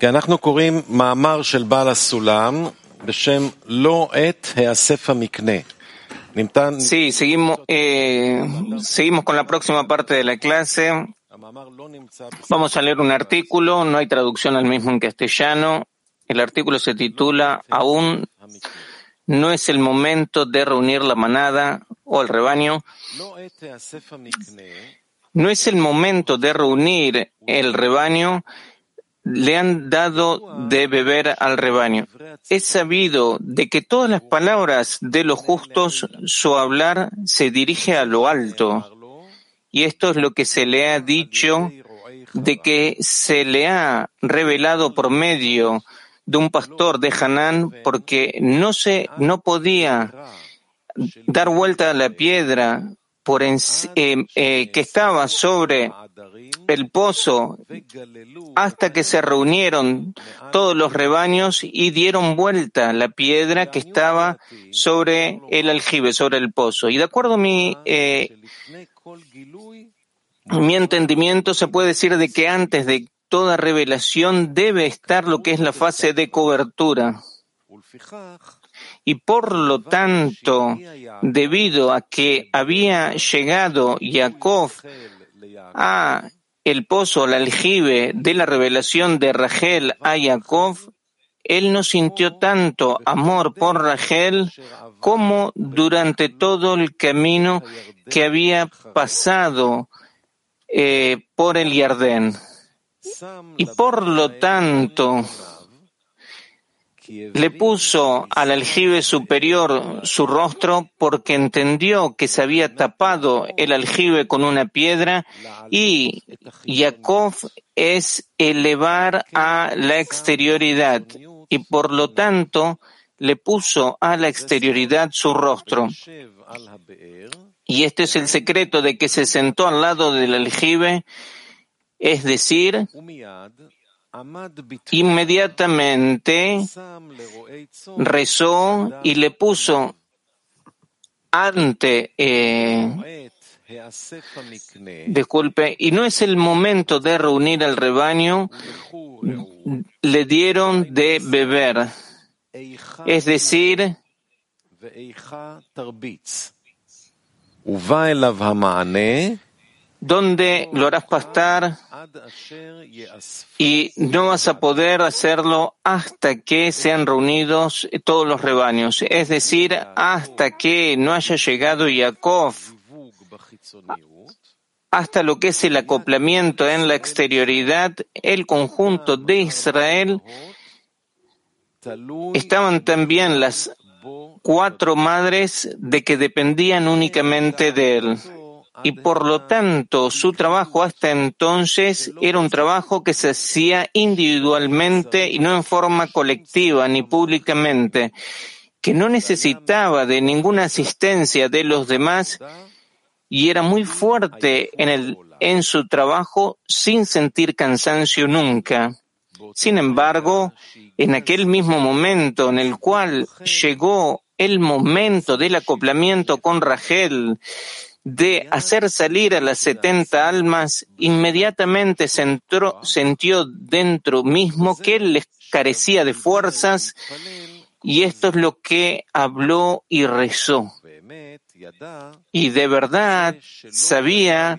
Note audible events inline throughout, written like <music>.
כי אנחנו קוראים מאמר של בעל הסולם בשם לא עת האסף המקנה. ניתן... Sí, seguimos, eh, seguimos con la próxima parte de la clase. המאמר לא נמצא Vamos a leer un artículo, no hay traducción al mismo en castellano. El artículo se titula Aún המקנה. no es el momento de reunir la manada o el rebaño. לא עת האסף המקנה, No es el momento de reunir el rebaño. le han dado de beber al rebaño. Es sabido de que todas las palabras de los justos, su hablar se dirige a lo alto. Y esto es lo que se le ha dicho de que se le ha revelado por medio de un pastor de Hanán porque no se, no podía dar vuelta a la piedra por ah, eh, eh, que estaba sobre el pozo hasta que se reunieron todos los rebaños y dieron vuelta la piedra que estaba sobre el aljibe, sobre el pozo. Y de acuerdo a mi, eh, mi entendimiento, se puede decir de que antes de toda revelación debe estar lo que es la fase de cobertura y por lo tanto, debido a que había llegado Jacob a el pozo, al aljibe de la revelación de Rachel a Jacob, él no sintió tanto amor por Rachel como durante todo el camino que había pasado eh, por el Yardén. Y por lo tanto, le puso al aljibe superior su rostro porque entendió que se había tapado el aljibe con una piedra y Jacob es elevar a la exterioridad y por lo tanto le puso a la exterioridad su rostro. Y este es el secreto de que se sentó al lado del aljibe, es decir, inmediatamente rezó y le puso ante, eh, disculpe, y no es el momento de reunir al rebaño, le dieron de beber, es decir, donde lo harás pastar y no vas a poder hacerlo hasta que sean reunidos todos los rebaños, es decir, hasta que no haya llegado Jacob. Hasta lo que es el acoplamiento en la exterioridad, el conjunto de Israel, estaban también las cuatro madres de que dependían únicamente de él. Y por lo tanto, su trabajo hasta entonces era un trabajo que se hacía individualmente y no en forma colectiva ni públicamente, que no necesitaba de ninguna asistencia de los demás y era muy fuerte en, el, en su trabajo sin sentir cansancio nunca. Sin embargo, en aquel mismo momento en el cual llegó el momento del acoplamiento con Rachel, de hacer salir a las setenta almas, inmediatamente sentó, sintió dentro mismo que él les carecía de fuerzas y esto es lo que habló y rezó. Y de verdad sabía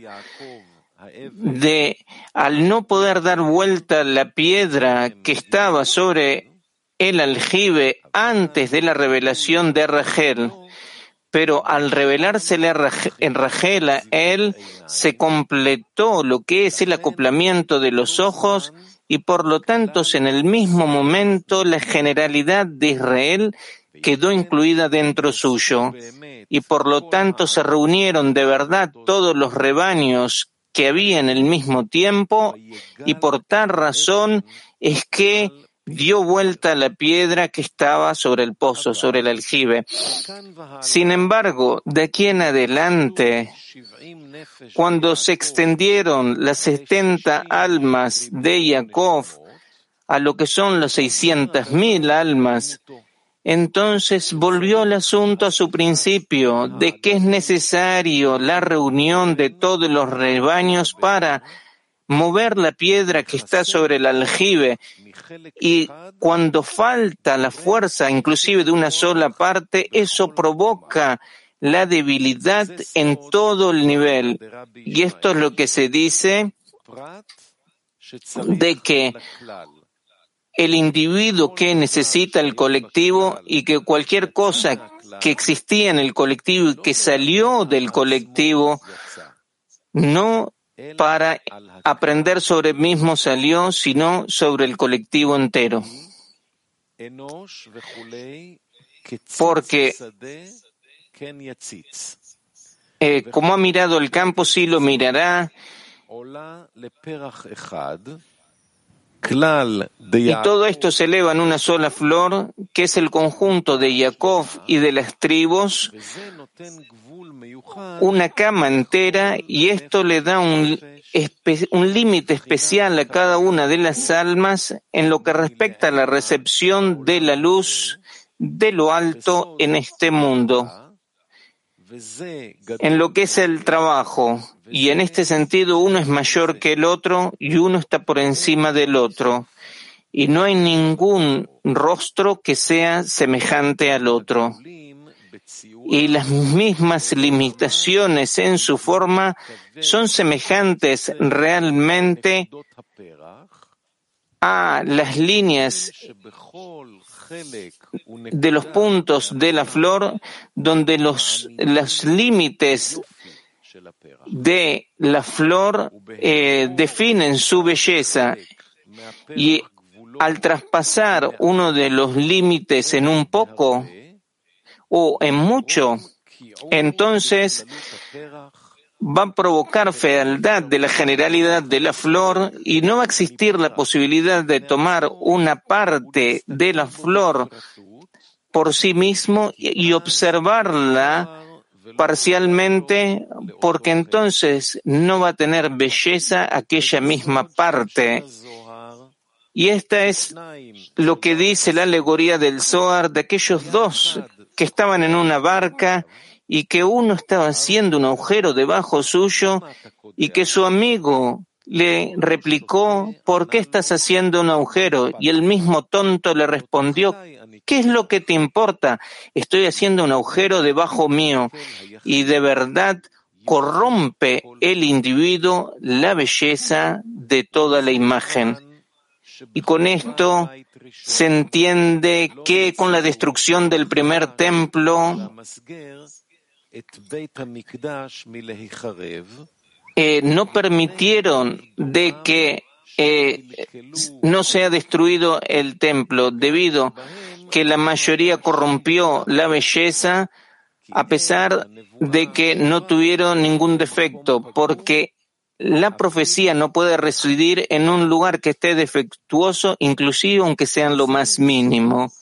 de al no poder dar vuelta la piedra que estaba sobre el aljibe antes de la revelación de Rachel, pero al revelársele en Rachel a él se completó lo que es el acoplamiento de los ojos y por lo tanto en el mismo momento la generalidad de Israel quedó incluida dentro suyo. Y por lo tanto se reunieron de verdad todos los rebaños que había en el mismo tiempo y por tal razón es que dio vuelta la piedra que estaba sobre el pozo, sobre el aljibe. Sin embargo, de aquí en adelante, cuando se extendieron las 70 almas de Jacob a lo que son las 600.000 almas, entonces volvió el asunto a su principio de que es necesario la reunión de todos los rebaños para mover la piedra que está sobre el aljibe y cuando falta la fuerza inclusive de una sola parte, eso provoca la debilidad en todo el nivel. Y esto es lo que se dice de que el individuo que necesita el colectivo y que cualquier cosa que existía en el colectivo y que salió del colectivo no para aprender sobre el mismo salió, sino sobre el colectivo entero. Porque eh, como ha mirado el campo, sí lo mirará. Y todo esto se eleva en una sola flor, que es el conjunto de Jacob y de las tribus, una cama entera, y esto le da un, un límite especial a cada una de las almas en lo que respecta a la recepción de la luz de lo alto en este mundo. En lo que es el trabajo, y en este sentido uno es mayor que el otro y uno está por encima del otro, y no hay ningún rostro que sea semejante al otro. Y las mismas limitaciones en su forma son semejantes realmente a las líneas de los puntos de la flor donde los, los límites de la flor eh, definen su belleza y al traspasar uno de los límites en un poco o en mucho, entonces va a provocar fealdad de la generalidad de la flor y no va a existir la posibilidad de tomar una parte de la flor por sí mismo y observarla parcialmente porque entonces no va a tener belleza aquella misma parte. Y esta es lo que dice la alegoría del Zohar de aquellos dos que estaban en una barca y que uno estaba haciendo un agujero debajo suyo y que su amigo le replicó, ¿por qué estás haciendo un agujero? Y el mismo tonto le respondió, ¿qué es lo que te importa? Estoy haciendo un agujero debajo mío y de verdad corrompe el individuo la belleza de toda la imagen. Y con esto se entiende que con la destrucción del primer templo, eh, no permitieron de que eh, no sea destruido el templo debido que la mayoría corrompió la belleza a pesar de que no tuvieron ningún defecto, porque la profecía no puede residir en un lugar que esté defectuoso, inclusive aunque sea lo más mínimo.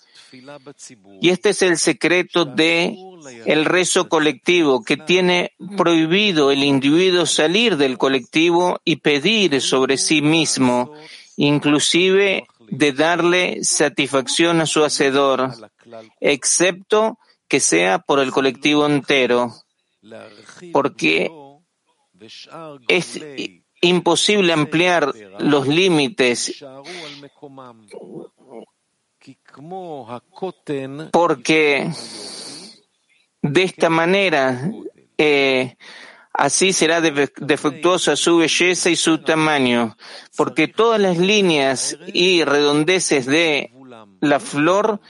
Y este es el secreto de el rezo colectivo que tiene prohibido el individuo salir del colectivo y pedir sobre sí mismo, inclusive de darle satisfacción a su hacedor, excepto que sea por el colectivo entero, porque es imposible ampliar los límites porque de esta manera eh, así será defectuosa su belleza y su tamaño, porque todas las líneas y redondeces de la flor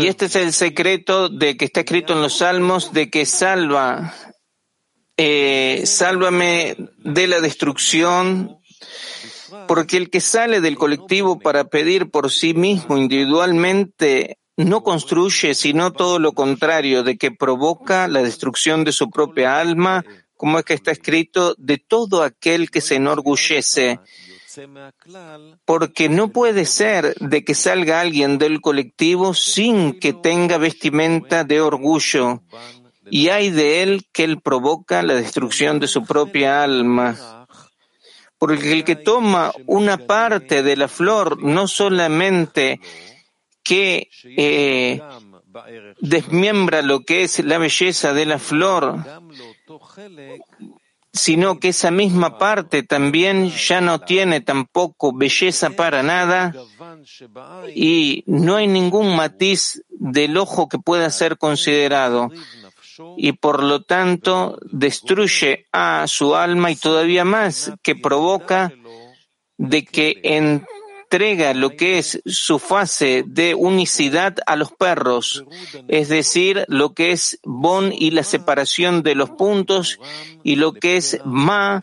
y este es el secreto de que está escrito en los salmos de que salva, eh, sálvame de la destrucción porque el que sale del colectivo para pedir por sí mismo individualmente no construye, sino todo lo contrario, de que provoca la destrucción de su propia alma, como es que está escrito, de todo aquel que se enorgullece. Porque no puede ser de que salga alguien del colectivo sin que tenga vestimenta de orgullo, y hay de él que él provoca la destrucción de su propia alma porque el que toma una parte de la flor no solamente que eh, desmiembra lo que es la belleza de la flor, sino que esa misma parte también ya no tiene tampoco belleza para nada y no hay ningún matiz del ojo que pueda ser considerado y por lo tanto destruye a su alma y todavía más que provoca de que entrega lo que es su fase de unicidad a los perros, es decir, lo que es bon y la separación de los puntos y lo que es ma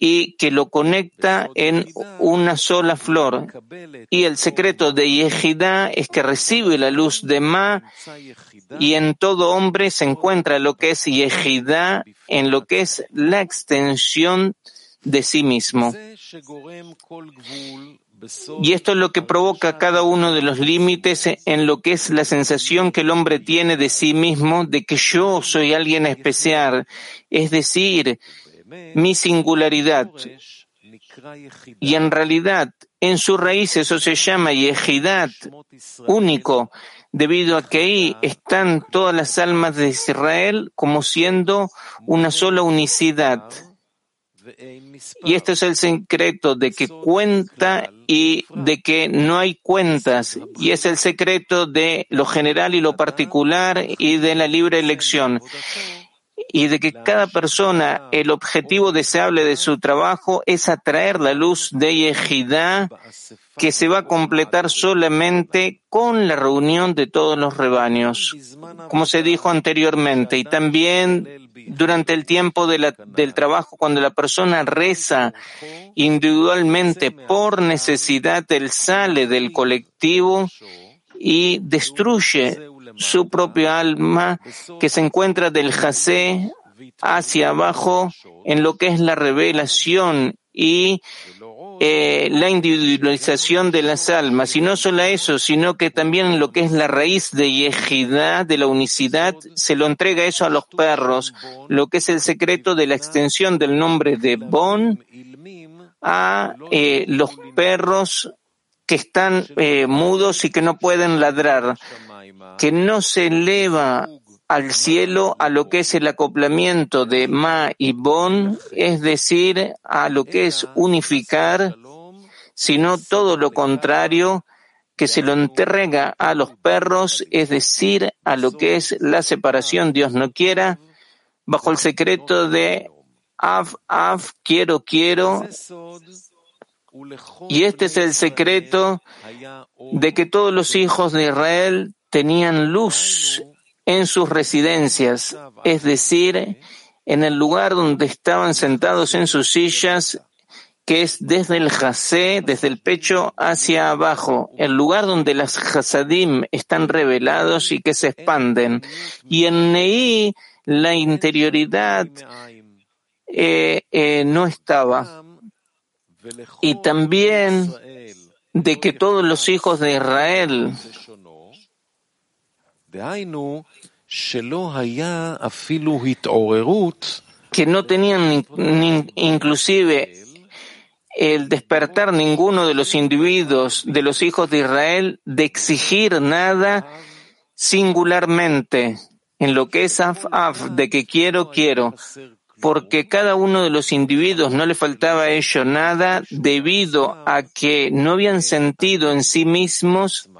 y que lo conecta en una sola flor. Y el secreto de Yehidá es que recibe la luz de Ma y en todo hombre se encuentra lo que es Yehidá, en lo que es la extensión de sí mismo. Y esto es lo que provoca cada uno de los límites en lo que es la sensación que el hombre tiene de sí mismo, de que yo soy alguien especial, es decir, mi singularidad. Y en realidad, en su raíz eso se llama Yehidad, único, debido a que ahí están todas las almas de Israel como siendo una sola unicidad. Y este es el secreto de que cuenta y de que no hay cuentas. Y es el secreto de lo general y lo particular y de la libre elección. Y de que cada persona, el objetivo deseable de su trabajo es atraer la luz de Yehidá que se va a completar solamente con la reunión de todos los rebaños, como se dijo anteriormente, y también durante el tiempo del trabajo, cuando la persona reza individualmente por necesidad, él sale del colectivo y destruye su propio alma que se encuentra del jase hacia abajo en lo que es la revelación y eh, la individualización de las almas. Y no solo eso, sino que también lo que es la raíz de Yehidá, de la unicidad, se lo entrega eso a los perros, lo que es el secreto de la extensión del nombre de Bon a eh, los perros que están eh, mudos y que no pueden ladrar que no se eleva al cielo a lo que es el acoplamiento de Ma y Bon, es decir, a lo que es unificar, sino todo lo contrario, que se lo entrega a los perros, es decir, a lo que es la separación, Dios no quiera, bajo el secreto de Av, Av, quiero, quiero, y este es el secreto de que todos los hijos de Israel tenían luz en sus residencias, es decir, en el lugar donde estaban sentados en sus sillas, que es desde el jasé, desde el pecho hacia abajo, el lugar donde las hasadim están revelados y que se expanden. Y en Neí la interioridad eh, eh, no estaba. Y también de que todos los hijos de Israel que no tenían inclusive el despertar ninguno de los individuos, de los hijos de Israel, de exigir nada singularmente en lo que es af, af, de que quiero, quiero, porque cada uno de los individuos no le faltaba a ellos nada debido a que no habían sentido en sí mismos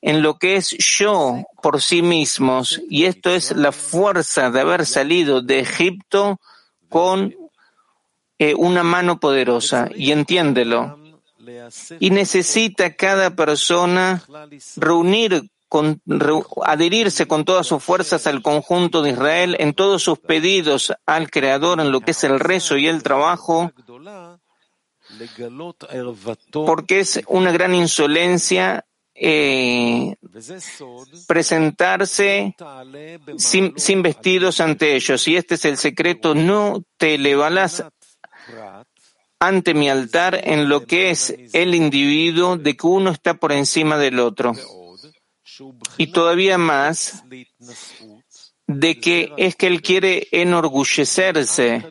en lo que es yo por sí mismos, y esto es la fuerza de haber salido de Egipto con eh, una mano poderosa, y entiéndelo. Y necesita cada persona reunir con, adherirse con todas sus fuerzas al conjunto de Israel en todos sus pedidos al Creador en lo que es el rezo y el trabajo, porque es una gran insolencia eh, presentarse sin, vestidos ante ellos. Y este es el secreto, no te elevarás ante mi altar en lo que es el individuo de que uno está por encima del otro. Y todavía más de que es que él quiere enorgullecerse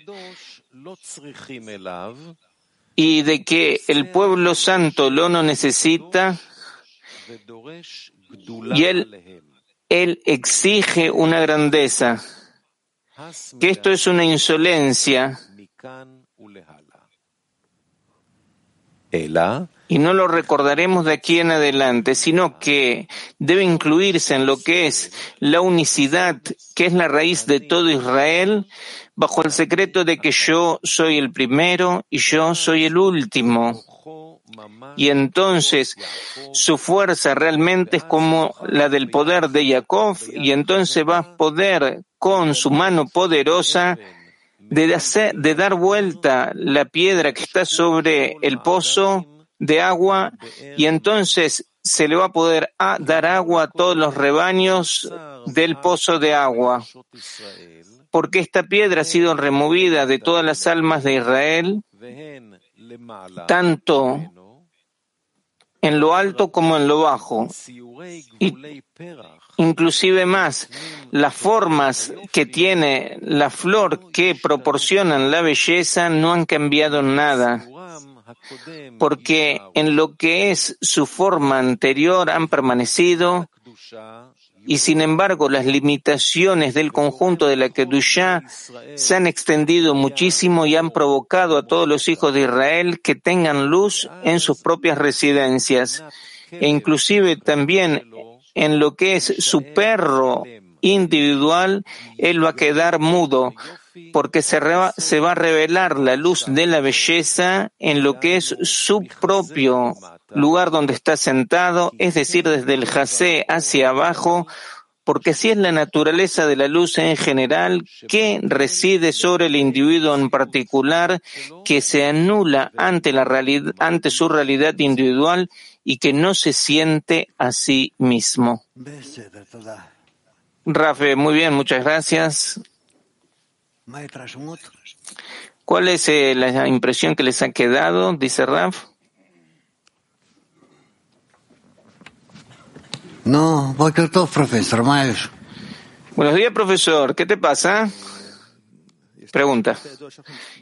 y de que el pueblo santo lo no necesita y él él exige una grandeza, que esto es una insolencia. y no lo recordaremos de aquí en adelante, sino que debe incluirse en lo que es la unicidad, que es la raíz de todo Israel, bajo el secreto de que yo soy el primero y yo soy el último. Y entonces su fuerza realmente es como la del poder de Jacob, y entonces va a poder con su mano poderosa de, hacer, de dar vuelta la piedra que está sobre el pozo de agua y entonces se le va a poder dar agua a todos los rebaños del pozo de agua. Porque esta piedra ha sido removida de todas las almas de Israel, tanto en lo alto como en lo bajo. Y inclusive más, las formas que tiene la flor que proporcionan la belleza no han cambiado nada, porque en lo que es su forma anterior han permanecido y sin embargo las limitaciones del conjunto de la Kedushá se han extendido muchísimo y han provocado a todos los hijos de Israel que tengan luz en sus propias residencias. E inclusive también en lo que es su perro individual, él va a quedar mudo porque se, se va a revelar la luz de la belleza en lo que es su propio lugar donde está sentado, es decir, desde el jacé hacia abajo, porque así es la naturaleza de la luz en general que reside sobre el individuo en particular, que se anula ante, la realidad, ante su realidad individual y que no se siente a sí mismo. Rafe, muy bien, muchas gracias. ¿Cuál es eh, la impresión que les ha quedado? Dice Raf. No, profesor Buenos días, profesor. ¿Qué te pasa? Pregunta.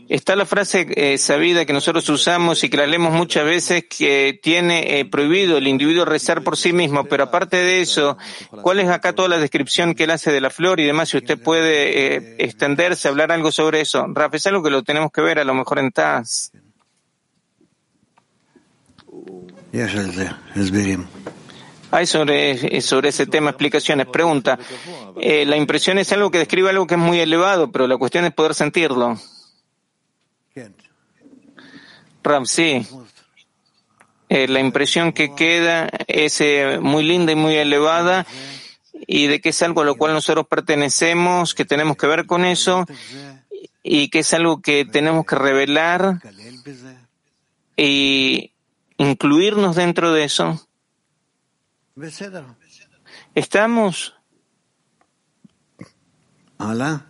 Está la frase eh, sabida que nosotros usamos y que la leemos muchas veces que tiene eh, prohibido el individuo rezar por sí mismo, pero aparte de eso, ¿cuál es acá toda la descripción que él hace de la flor y demás? Si usted puede eh, extenderse, hablar algo sobre eso. Rafa, es algo que lo tenemos que ver a lo mejor en TAS. Hay sobre, sobre ese tema explicaciones. Pregunta, eh, la impresión es algo que describe algo que es muy elevado, pero la cuestión es poder sentirlo. Ram, sí. Eh, la impresión que queda es eh, muy linda y muy elevada y de que es algo a lo cual nosotros pertenecemos, que tenemos que ver con eso y que es algo que tenemos que revelar y incluirnos dentro de eso. ¿Estamos? Hola.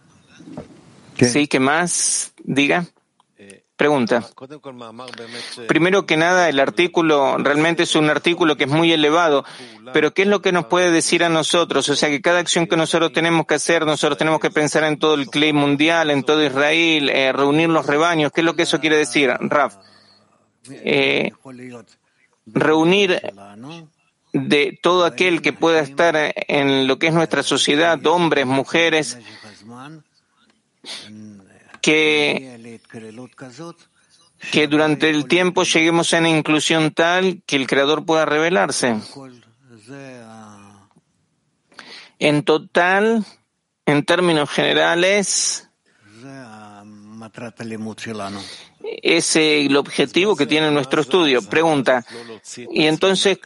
Sí, ¿qué más? Diga. Pregunta. Primero que nada, el artículo realmente es un artículo que es muy elevado, pero ¿qué es lo que nos puede decir a nosotros? O sea, que cada acción que nosotros tenemos que hacer, nosotros tenemos que pensar en todo el clay mundial, en todo Israel, eh, reunir los rebaños. ¿Qué es lo que eso quiere decir, Raf? Eh, reunir de todo aquel que pueda estar en lo que es nuestra sociedad, hombres, mujeres, que, que durante el tiempo lleguemos a una inclusión tal que el Creador pueda revelarse. En total, en términos generales, es el objetivo que tiene nuestro estudio. Pregunta, y entonces,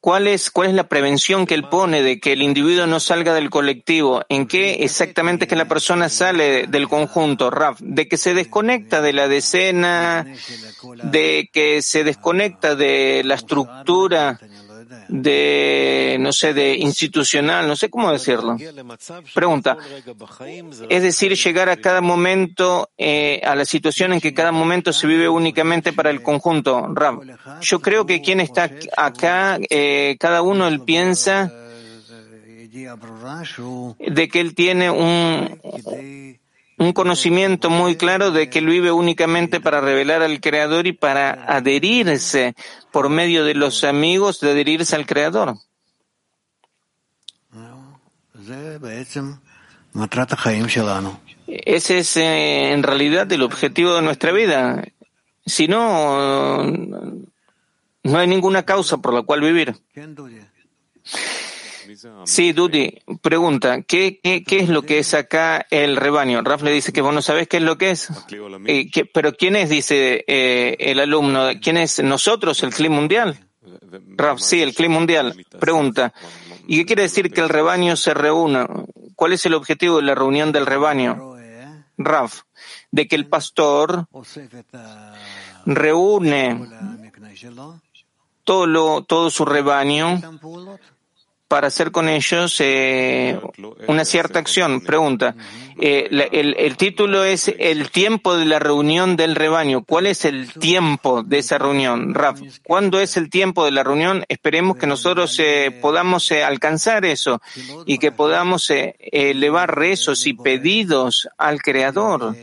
¿Cuál es, ¿Cuál es la prevención que él pone de que el individuo no salga del colectivo? ¿En qué exactamente es que la persona sale del conjunto, Raf? De que se desconecta de la decena, de que se desconecta de la estructura de, no sé, de institucional, no sé cómo decirlo. Pregunta. Es decir, llegar a cada momento, eh, a la situación en que cada momento se vive únicamente para el conjunto. Ram, yo creo que quien está acá, eh, cada uno él piensa de que él tiene un, un conocimiento muy claro de que él vive únicamente para revelar al Creador y para adherirse por medio de los amigos, de adherirse al Creador. Ese es eh, en realidad el objetivo de nuestra vida. Si no, no hay ninguna causa por la cual vivir. Sí, Duty pregunta, ¿qué, ¿qué, qué, es lo que es acá el rebaño? Raf le dice que vos no sabés qué es lo que es. Eh, pero ¿quién es, dice eh, el alumno? ¿Quién es nosotros, el clima mundial? Raf, sí, el clima mundial. Pregunta, ¿y qué quiere decir que el rebaño se reúna? ¿Cuál es el objetivo de la reunión del rebaño? Raf, de que el pastor reúne todo, lo, todo su rebaño para hacer con ellos eh, una cierta acción. Pregunta, eh, el, título es El tiempo de la reunión del rebaño. ¿Cuál es el tiempo de esa reunión, Raf? ¿Cuándo es el tiempo de la reunión? Esperemos que nosotros eh, podamos alcanzar eso y que podamos elevar rezos y pedidos al Creador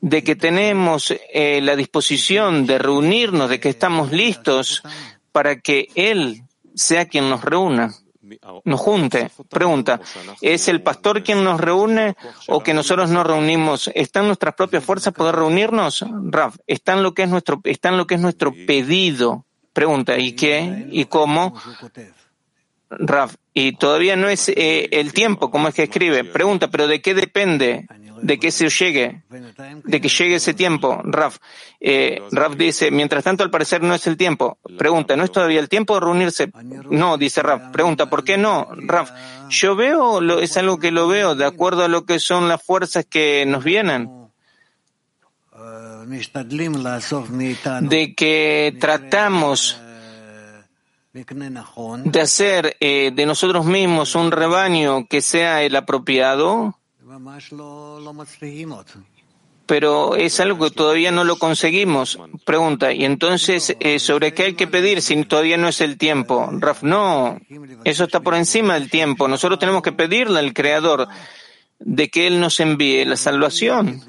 de que tenemos la disposición de reunirnos, de que estamos listos para que Él sea quien nos reúna, nos junte. Pregunta, ¿es el pastor quien nos reúne o que nosotros nos reunimos? ¿Están nuestras propias fuerzas poder reunirnos? Raf, ¿están lo que es nuestro, lo que es nuestro pedido? Pregunta, ¿y qué? ¿Y cómo? Raf, y todavía no es eh, el tiempo, como es que escribe. Pregunta, ¿pero de qué depende? de que se llegue, de que llegue ese tiempo, Raf. Eh, Raf dice, mientras tanto al parecer no es el tiempo. Pregunta, ¿no es todavía el tiempo de reunirse? No, dice Raf. Pregunta, ¿por qué no, Raf? Yo veo, lo, es algo que lo veo, de acuerdo a lo que son las fuerzas que nos vienen de que tratamos de hacer eh, de nosotros mismos un rebaño que sea el apropiado, pero es algo que todavía no lo conseguimos. Pregunta, y entonces, eh, ¿sobre qué hay que pedir si todavía no es el tiempo? Raf, no, eso está por encima del tiempo. Nosotros tenemos que pedirle al Creador de que Él nos envíe la salvación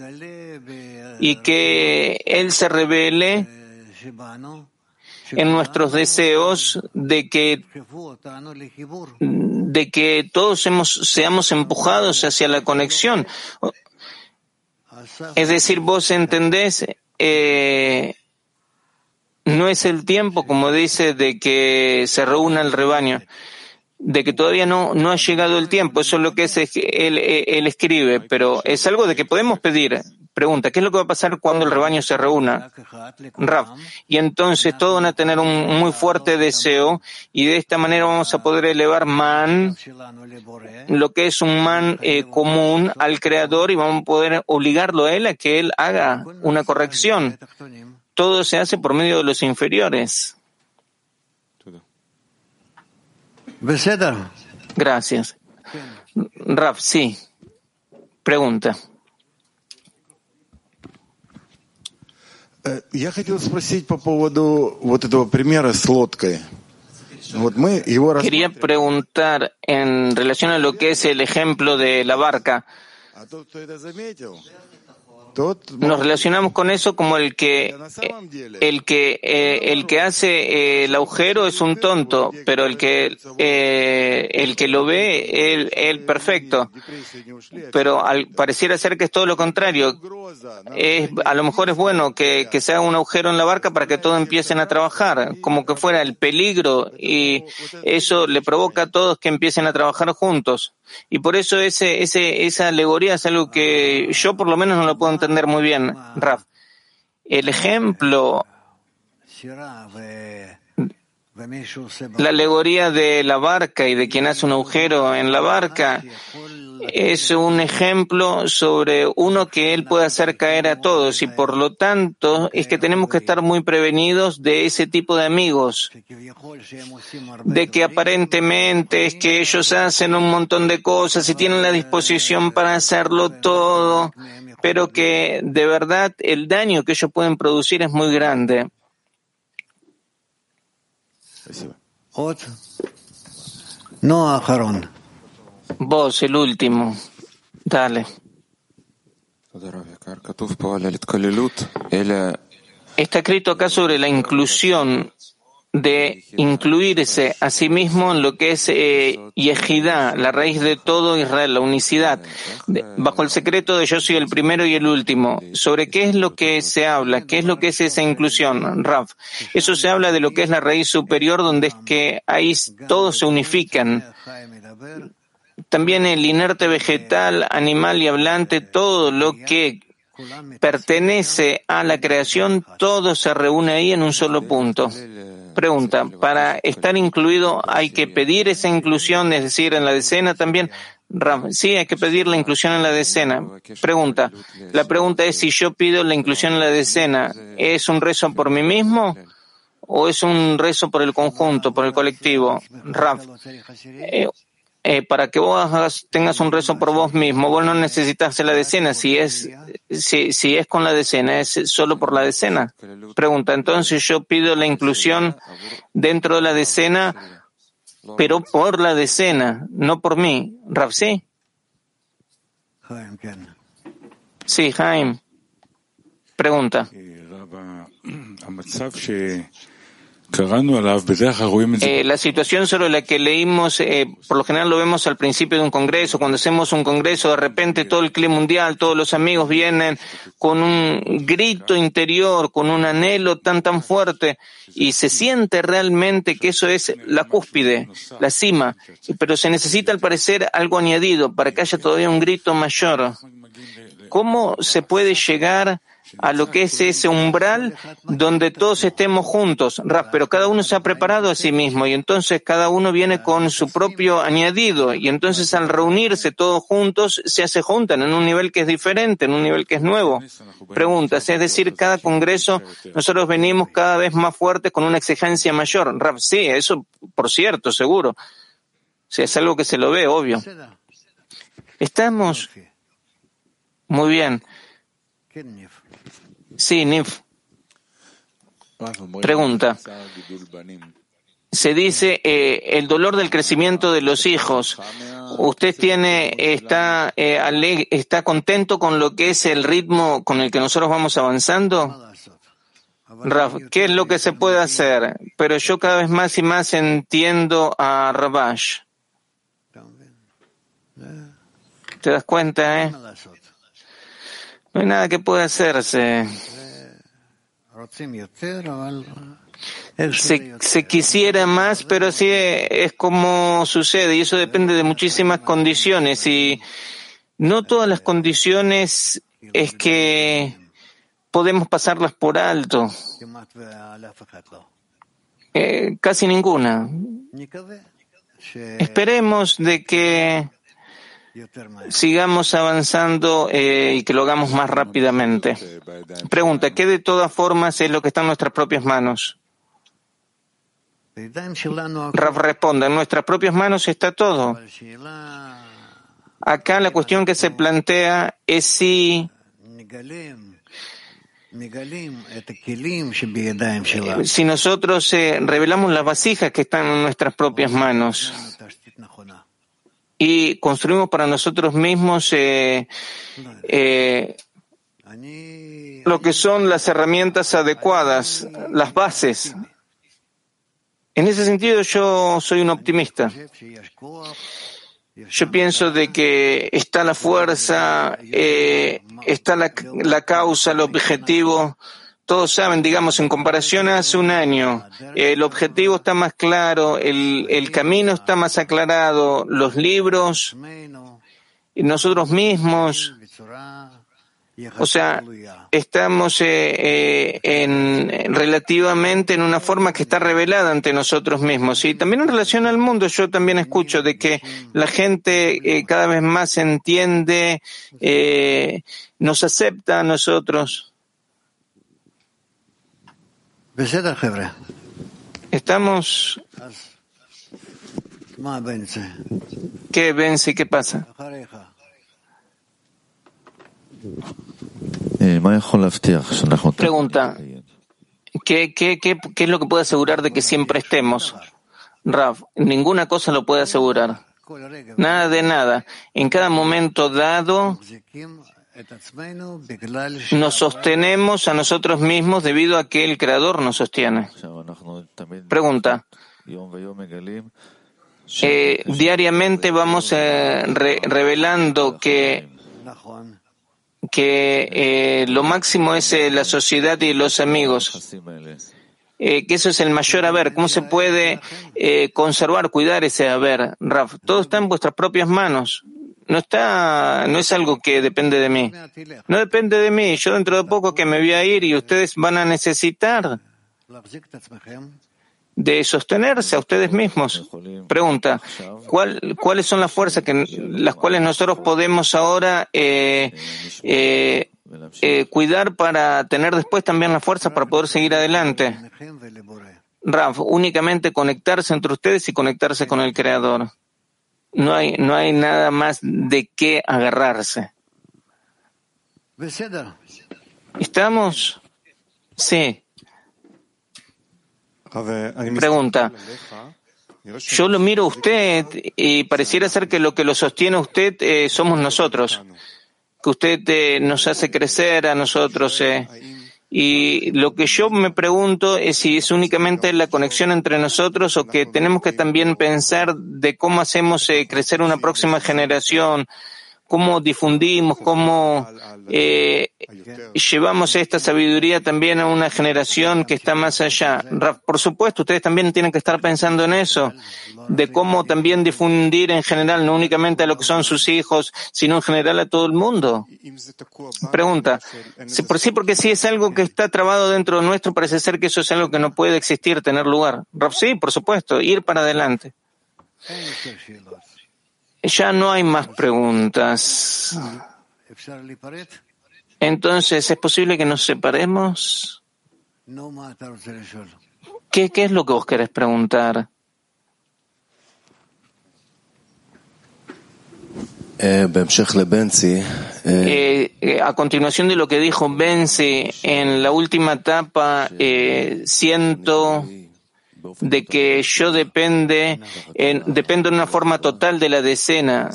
y que Él se revele en nuestros deseos de que de que todos hemos, seamos empujados hacia la conexión. Es decir, vos entendés, eh, no es el tiempo, como dice, de que se reúna el rebaño de que todavía no, no ha llegado el tiempo. Eso es lo que es, él, eh, él, escribe, pero es algo de que podemos pedir. Pregunta, ¿qué es lo que va a pasar cuando el rebaño se reúna? Raf. Y entonces todos van a tener un muy fuerte deseo y de esta manera vamos a poder elevar man, lo que es un man eh, común al creador y vamos a poder obligarlo a él a que él haga una corrección. Todo se hace por medio de los inferiores. Gracias. Raf, sí. Pregunta. Э, Я хотел спросить по поводу вот этого примера с лодкой. Вот мы его Quería рассматриваем, preguntar en relación a lo que es el ejemplo de la barca. nos relacionamos con eso como el que el que eh, el que hace eh, el agujero es un tonto, pero el que eh, el que lo ve el el perfecto. Pero al, pareciera ser que es todo lo contrario. Es, a lo mejor es bueno que, que se haga un agujero en la barca para que todos empiecen a trabajar, como que fuera el peligro y eso le provoca a todos que empiecen a trabajar juntos. Y por eso ese, ese, esa alegoría es algo que yo por lo menos no lo puedo entender muy bien, Raf. El ejemplo, la alegoría de la barca y de quien hace un agujero en la barca es un ejemplo sobre uno que él puede hacer caer a todos y por lo tanto es que tenemos que estar muy prevenidos de ese tipo de amigos, de que aparentemente es que ellos hacen un montón de cosas y tienen la disposición para hacerlo todo, pero que de verdad el daño que ellos pueden producir es muy grande. No, Jarón. Vos, el último. Dale. Está escrito acá sobre la inclusión de incluirse a sí mismo en lo que es eh, la raíz de todo Israel, la unicidad, bajo el secreto de yo soy el primero y el último. ¿Sobre qué es lo que se habla? ¿Qué es lo que es esa inclusión, Raf? Eso se habla de lo que es la raíz superior, donde es que ahí todos se unifican. También el inerte vegetal, animal y hablante, todo lo que pertenece a la creación, todo se reúne ahí en un solo punto. Pregunta, para estar incluido hay que pedir esa inclusión, es decir, en la decena también. Sí, hay que pedir la inclusión en la decena. Pregunta, la pregunta es si yo pido la inclusión en la decena, ¿es un rezo por mí mismo o es un rezo por el conjunto, por el colectivo? Raf, eh, para que vos hagas, tengas un rezo por vos mismo, vos no necesitas la decena. Si es, si, si es con la decena, es solo por la decena. Pregunta, entonces yo pido la inclusión dentro de la decena, pero por la decena, no por mí. ¿Rafsi? Sí, Jaime. Pregunta. <clears throat> Eh, la situación sobre la que leímos, eh, por lo general lo vemos al principio de un congreso. Cuando hacemos un congreso, de repente todo el clima mundial, todos los amigos vienen con un grito interior, con un anhelo tan tan fuerte y se siente realmente que eso es la cúspide, la cima. Pero se necesita al parecer algo añadido para que haya todavía un grito mayor. ¿Cómo se puede llegar a lo que es ese umbral donde todos estemos juntos? pero cada uno se ha preparado a sí mismo y entonces cada uno viene con su propio añadido y entonces al reunirse todos juntos se, se juntan en un nivel que es diferente, en un nivel que es nuevo. Preguntas, es decir, cada congreso nosotros venimos cada vez más fuertes con una exigencia mayor. Rap, sí, eso por cierto, seguro. Es algo que se lo ve, obvio. Estamos muy bien. Sí, Nif. Pregunta. Se dice eh, el dolor del crecimiento de los hijos. Usted tiene está eh, está contento con lo que es el ritmo con el que nosotros vamos avanzando. Raf, ¿qué es lo que se puede hacer? Pero yo cada vez más y más entiendo a Rabash. ¿Te das cuenta, eh? No hay nada que pueda hacerse. Se, quisiera más, pero así es como sucede y eso depende de muchísimas condiciones y no todas las condiciones es que podemos pasarlas por alto. Eh, casi ninguna. Esperemos de que sigamos avanzando eh, y que lo hagamos más rápidamente. Pregunta, ¿qué de todas formas es lo que está en nuestras propias manos? Raf en nuestras propias manos está todo. Acá la cuestión que se plantea es si nosotros eh, revelamos las vasijas que están en nuestras propias manos y construimos para nosotros mismos lo que son las herramientas adecuadas, las bases. En ese sentido yo soy un optimista. Yo pienso de que está la fuerza, está la, la causa, el objetivo todos saben, digamos, en comparación a hace un año, el objetivo está más claro, el, el camino está más aclarado, los libros, nosotros mismos, o sea, estamos eh, eh, en, relativamente en una forma que está revelada ante nosotros mismos. Y también en relación al mundo, yo también escucho de que la gente eh, cada vez más entiende, eh, nos acepta a nosotros. Estamos. ¿Qué vence? ¿Qué pasa? Pregunta. ¿Qué, qué, qué, qué es lo que puede asegurar de que siempre estemos? Raf, ninguna cosa lo puede asegurar. Nada de nada. En cada momento dado nos sostenemos a nosotros mismos debido a que el Creador nos sostiene. Pregunta. Eh, diariamente vamos eh, revelando que, eh, lo máximo es la sociedad y los amigos. que eso es el mayor haber. ¿Cómo se puede conservar, cuidar ese haber? Raf, todo está en vuestras propias manos no está, no es algo que depende de mí. No depende de mí. Yo dentro de poco que me voy a ir y ustedes van a necesitar de sostenerse a ustedes mismos. Pregunta, ¿cuál, ¿cuáles son las fuerzas que, las cuales nosotros podemos ahora eh, eh, eh cuidar para tener después también las fuerzas para poder seguir adelante? Raf, únicamente conectarse entre ustedes y conectarse con el Creador no hay, no hay nada más de qué agarrarse. ¿Estamos? Sí. Pregunta. Yo lo miro a usted y pareciera ser que lo que lo sostiene usted eh, somos nosotros, que usted eh, nos hace crecer a nosotros. Eh. Y lo que yo me pregunto es si es únicamente la conexión entre nosotros o que tenemos que también pensar de cómo hacemos eh, crecer una próxima generación, cómo difundimos, cómo eh, llevamos esta sabiduría también a una generación que está más allá. Raf, Por supuesto, ustedes también tienen que estar pensando en eso, de cómo también difundir en general, no únicamente a lo que son sus hijos, sino en general a todo el mundo. Pregunta, si por sí, porque si es algo que está trabado dentro nuestro, parece ser que eso es algo que no puede existir, tener lugar. Raf, sí, por supuesto, ir para adelante. Ya no hay más preguntas. Entonces, ¿es posible que nos separemos? ¿Qué, es lo que vos querés preguntar? Eh, eh, a continuación de lo que dijo Benzi en la última etapa, eh, siento de que yo depende en, dependo en una forma total de la decena.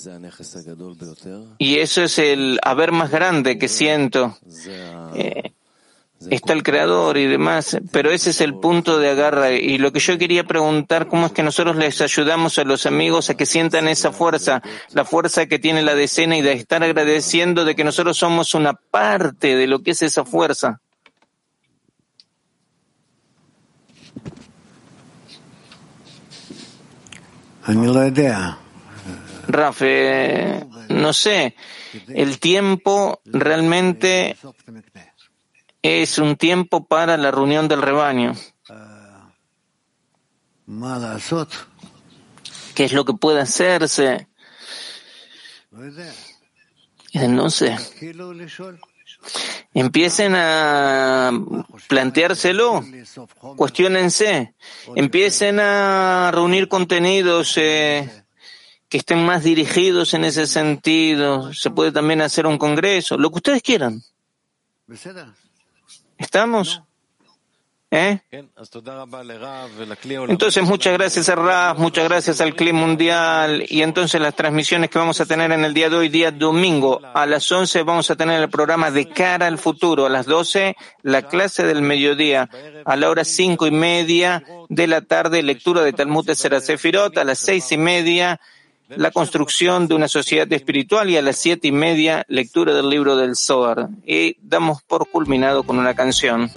Y eso es el haber más grande que siento. Eh, está el creador y demás, pero ese es el punto de agarra. Y lo que yo quería preguntar, ¿cómo es que nosotros les ayudamos a los amigos a que sientan esa fuerza, la fuerza que tiene la decena y de estar agradeciendo de que nosotros somos una parte de lo que es esa fuerza? Raf, no sé, el tiempo realmente es un tiempo para la reunión del rebaño. ¿Qué es lo que puede hacerse? No sé. Empiecen a planteárselo, cuestionense, empiecen a reunir contenidos eh, que estén más dirigidos en ese sentido. Se puede también hacer un congreso, lo que ustedes quieran. ¿Estamos? ¿Eh? Entonces, muchas gracias a Raf, muchas gracias al Clima Mundial. Y entonces, las transmisiones que vamos a tener en el día de hoy, día domingo, a las 11 vamos a tener el programa de cara al futuro. A las 12, la clase del mediodía. A la hora 5 y media de la tarde, lectura de Talmud de Seracefirot. A las 6 y media, la construcción de una sociedad espiritual. Y a las 7 y media, lectura del libro del Zohar. Y damos por culminado con una canción.